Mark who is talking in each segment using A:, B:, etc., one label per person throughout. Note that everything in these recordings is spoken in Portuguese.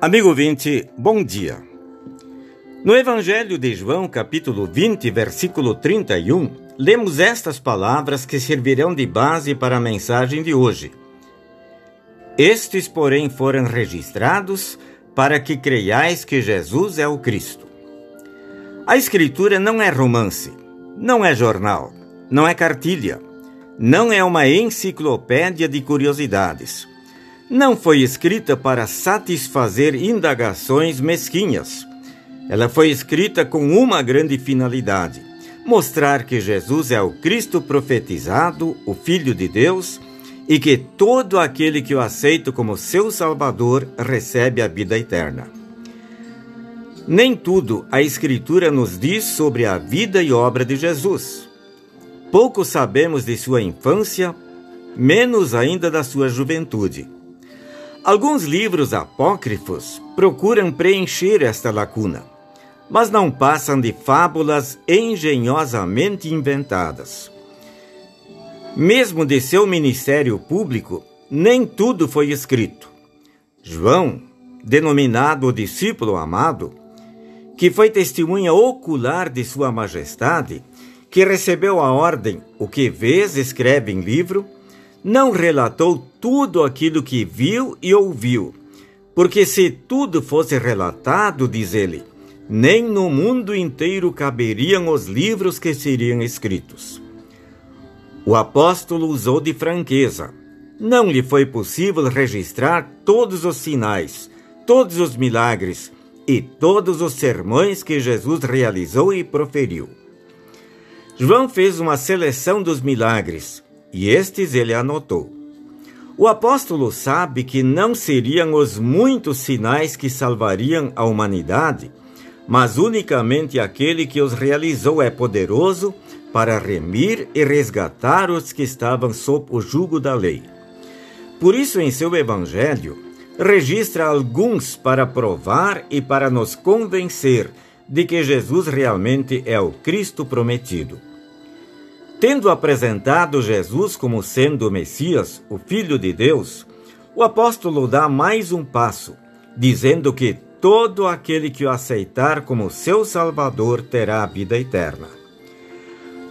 A: Amigo ouvinte, bom dia. No Evangelho de João, capítulo 20, versículo 31, lemos estas palavras que servirão de base para a mensagem de hoje. Estes, porém, foram registrados para que creiais que Jesus é o Cristo. A Escritura não é romance, não é jornal, não é cartilha, não é uma enciclopédia de curiosidades não foi escrita para satisfazer indagações mesquinhas. Ela foi escrita com uma grande finalidade: mostrar que Jesus é o Cristo profetizado, o Filho de Deus, e que todo aquele que o aceita como seu Salvador recebe a vida eterna. Nem tudo a Escritura nos diz sobre a vida e obra de Jesus. Pouco sabemos de sua infância, menos ainda da sua juventude. Alguns livros apócrifos procuram preencher esta lacuna, mas não passam de fábulas engenhosamente inventadas. Mesmo de seu ministério público, nem tudo foi escrito. João, denominado o discípulo amado, que foi testemunha ocular de Sua Majestade, que recebeu a ordem: o que vês, escreve em livro não relatou tudo aquilo que viu e ouviu, porque se tudo fosse relatado, diz ele, nem no mundo inteiro caberiam os livros que seriam escritos. O apóstolo usou de franqueza. Não lhe foi possível registrar todos os sinais, todos os milagres e todos os sermões que Jesus realizou e proferiu. João fez uma seleção dos milagres, e estes ele anotou. O apóstolo sabe que não seriam os muitos sinais que salvariam a humanidade, mas unicamente aquele que os realizou é poderoso para remir e resgatar os que estavam sob o jugo da lei. Por isso, em seu evangelho, registra alguns para provar e para nos convencer de que Jesus realmente é o Cristo prometido. Tendo apresentado Jesus como sendo o Messias, o Filho de Deus, o apóstolo dá mais um passo, dizendo que todo aquele que o aceitar como seu Salvador terá a vida eterna.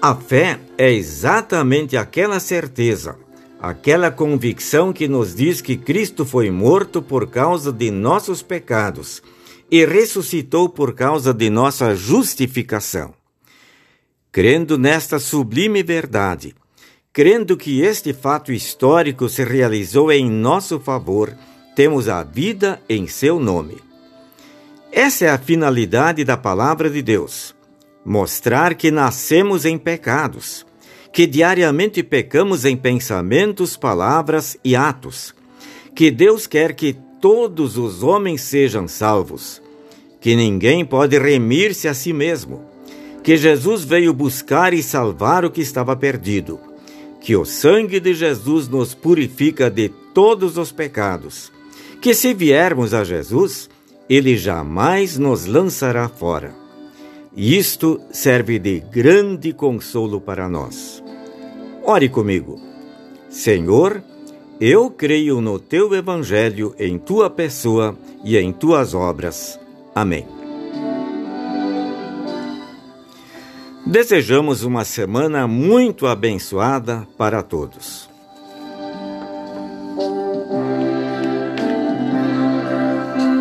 A: A fé é exatamente aquela certeza, aquela convicção que nos diz que Cristo foi morto por causa de nossos pecados e ressuscitou por causa de nossa justificação. Crendo nesta sublime verdade, crendo que este fato histórico se realizou em nosso favor, temos a vida em seu nome. Essa é a finalidade da palavra de Deus: mostrar que nascemos em pecados, que diariamente pecamos em pensamentos, palavras e atos, que Deus quer que todos os homens sejam salvos, que ninguém pode remir-se a si mesmo que Jesus veio buscar e salvar o que estava perdido, que o sangue de Jesus nos purifica de todos os pecados, que se viermos a Jesus, ele jamais nos lançará fora. E isto serve de grande consolo para nós. Ore comigo. Senhor, eu creio no teu evangelho, em tua pessoa e em tuas obras. Amém. Desejamos uma semana muito abençoada para todos.